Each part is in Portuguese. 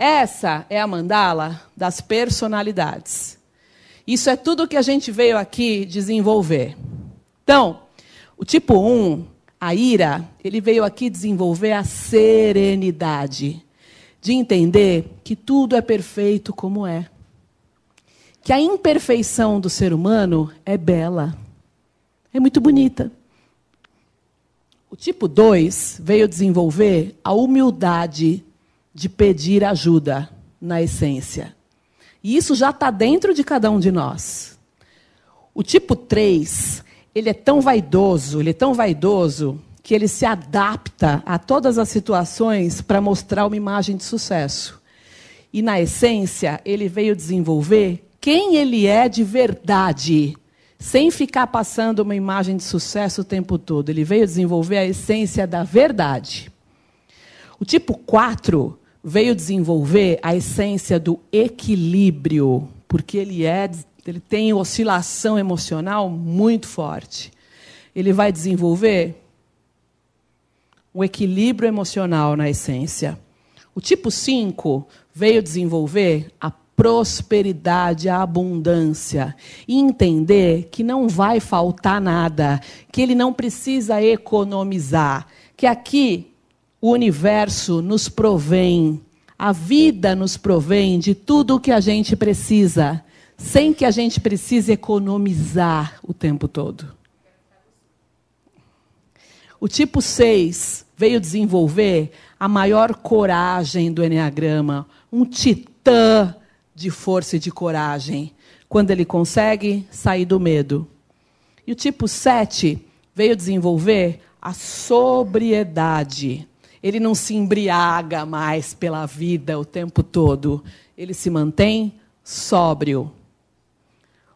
Essa é a mandala das personalidades. Isso é tudo que a gente veio aqui desenvolver. Então, o tipo 1, a ira, ele veio aqui desenvolver a serenidade, de entender que tudo é perfeito como é. Que a imperfeição do ser humano é bela, é muito bonita. O tipo 2 veio desenvolver a humildade de pedir ajuda na essência. E isso já está dentro de cada um de nós. O tipo 3, ele é tão vaidoso, ele é tão vaidoso, que ele se adapta a todas as situações para mostrar uma imagem de sucesso. E, na essência, ele veio desenvolver quem ele é de verdade, sem ficar passando uma imagem de sucesso o tempo todo. Ele veio desenvolver a essência da verdade. O tipo 4 veio desenvolver a essência do equilíbrio, porque ele é ele tem oscilação emocional muito forte. Ele vai desenvolver um equilíbrio emocional na essência. O tipo 5 veio desenvolver a prosperidade, a abundância. E entender que não vai faltar nada, que ele não precisa economizar. Que aqui o universo nos provém, a vida nos provém de tudo o que a gente precisa, sem que a gente precise economizar o tempo todo. O tipo 6 veio desenvolver a maior coragem do Enneagrama, um titã de força e de coragem, quando ele consegue sair do medo. E o tipo 7 veio desenvolver a sobriedade, ele não se embriaga mais pela vida o tempo todo. Ele se mantém sóbrio.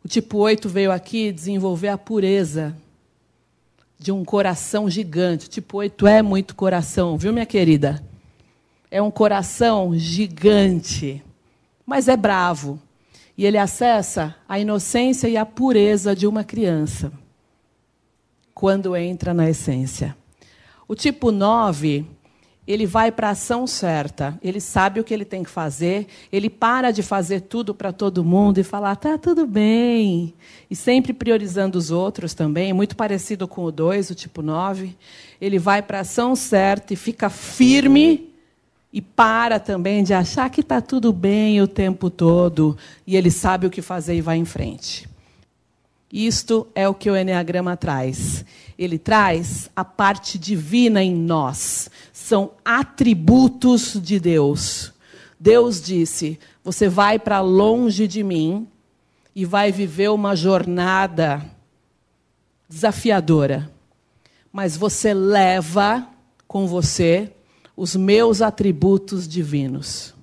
O tipo 8 veio aqui desenvolver a pureza de um coração gigante. O tipo 8 é muito coração, viu, minha querida? É um coração gigante, mas é bravo. E ele acessa a inocência e a pureza de uma criança quando entra na essência. O tipo 9 ele vai para a ação certa, ele sabe o que ele tem que fazer, ele para de fazer tudo para todo mundo e falar, tá tudo bem. E sempre priorizando os outros também, muito parecido com o 2, o tipo 9. Ele vai para a ação certa e fica firme e para também de achar que está tudo bem o tempo todo. E ele sabe o que fazer e vai em frente. Isto é o que o Enneagrama traz. Ele traz a parte divina em nós. São atributos de Deus. Deus disse: Você vai para longe de mim e vai viver uma jornada desafiadora. Mas você leva com você os meus atributos divinos.